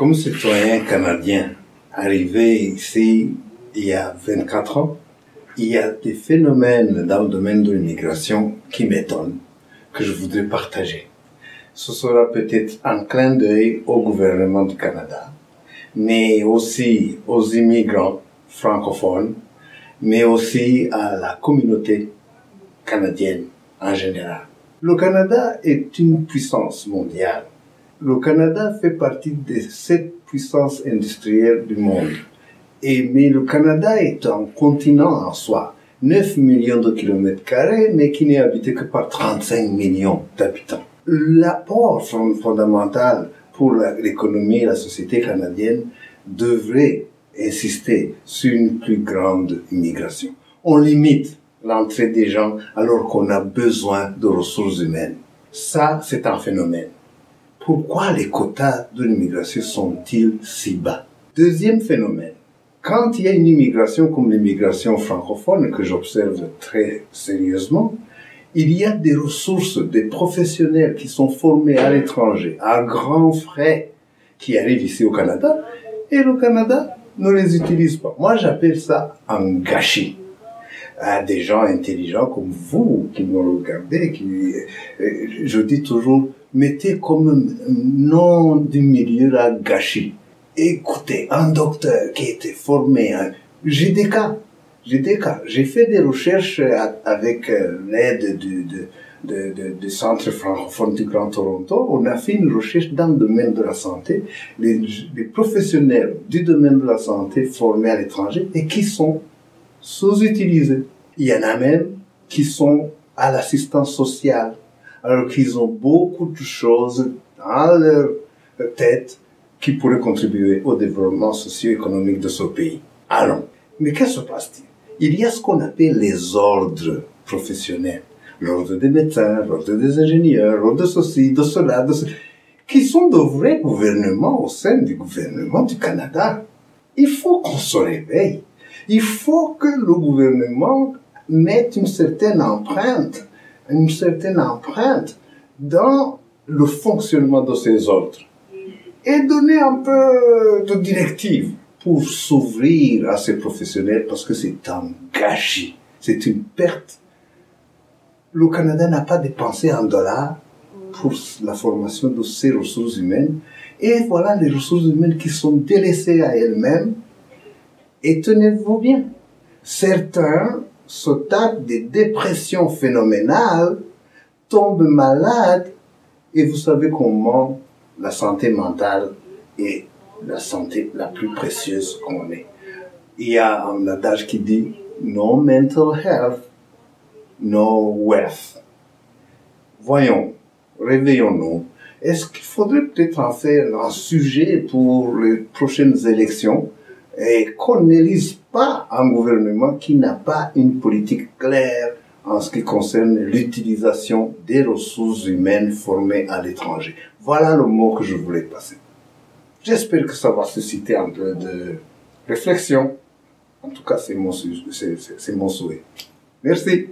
Comme citoyen canadien arrivé ici il y a 24 ans, il y a des phénomènes dans le domaine de l'immigration qui m'étonnent, que je voudrais partager. Ce sera peut-être un clin d'œil au gouvernement du Canada, mais aussi aux immigrants francophones, mais aussi à la communauté canadienne en général. Le Canada est une puissance mondiale. Le Canada fait partie des sept puissances industrielles du monde. Et, mais le Canada est un continent en soi. 9 millions de kilomètres carrés, mais qui n'est habité que par 35 millions d'habitants. L'apport fondamental pour l'économie et la société canadienne devrait insister sur une plus grande immigration. On limite l'entrée des gens alors qu'on a besoin de ressources humaines. Ça, c'est un phénomène. Pourquoi les quotas de l'immigration sont-ils si bas? Deuxième phénomène. Quand il y a une immigration comme l'immigration francophone que j'observe très sérieusement, il y a des ressources, des professionnels qui sont formés à l'étranger, à grands frais, qui arrivent ici au Canada, et le Canada ne les utilise pas. Moi, j'appelle ça un gâchis des gens intelligents comme vous qui me regardez, qui, euh, je dis toujours, mettez comme nom du milieu là gâchis. Écoutez, un docteur qui était formé, j'ai des cas, j'ai fait des recherches avec euh, l'aide du, Centre francophone du Grand Toronto. On a fait une recherche dans le domaine de la santé, les professionnels du domaine de la santé formés à l'étranger et qui sont sous-utilisés. Il y en a même qui sont à l'assistance sociale, alors qu'ils ont beaucoup de choses dans leur tête qui pourraient contribuer au développement socio-économique de ce pays. Alors, mais qu'est-ce qui se passe-t-il? Il y a ce qu'on appelle les ordres professionnels. L'ordre des médecins, l'ordre des ingénieurs, l'ordre de ceci, de cela, de cela, qui sont de vrais gouvernements au sein du gouvernement du Canada. Il faut qu'on se réveille. Il faut que le gouvernement mette une certaine empreinte, une certaine empreinte dans le fonctionnement de ces ordres et donner un peu de directives pour s'ouvrir à ces professionnels parce que c'est un gâchis, c'est une perte. Le Canada n'a pas dépensé un dollar pour la formation de ces ressources humaines. Et voilà les ressources humaines qui sont délaissées à elles-mêmes. Et tenez-vous bien, certains se tapent des dépressions phénoménales, tombent malades, et vous savez comment la santé mentale est la santé la plus précieuse qu'on ait. Il y a un adage qui dit No mental health, no wealth. Voyons, réveillons-nous. Est-ce qu'il faudrait peut-être en faire un sujet pour les prochaines élections? Et qu'on n'élise pas un gouvernement qui n'a pas une politique claire en ce qui concerne l'utilisation des ressources humaines formées à l'étranger. Voilà le mot que je voulais passer. J'espère que ça va susciter un peu de réflexion. En tout cas, c'est mon, mon souhait. Merci.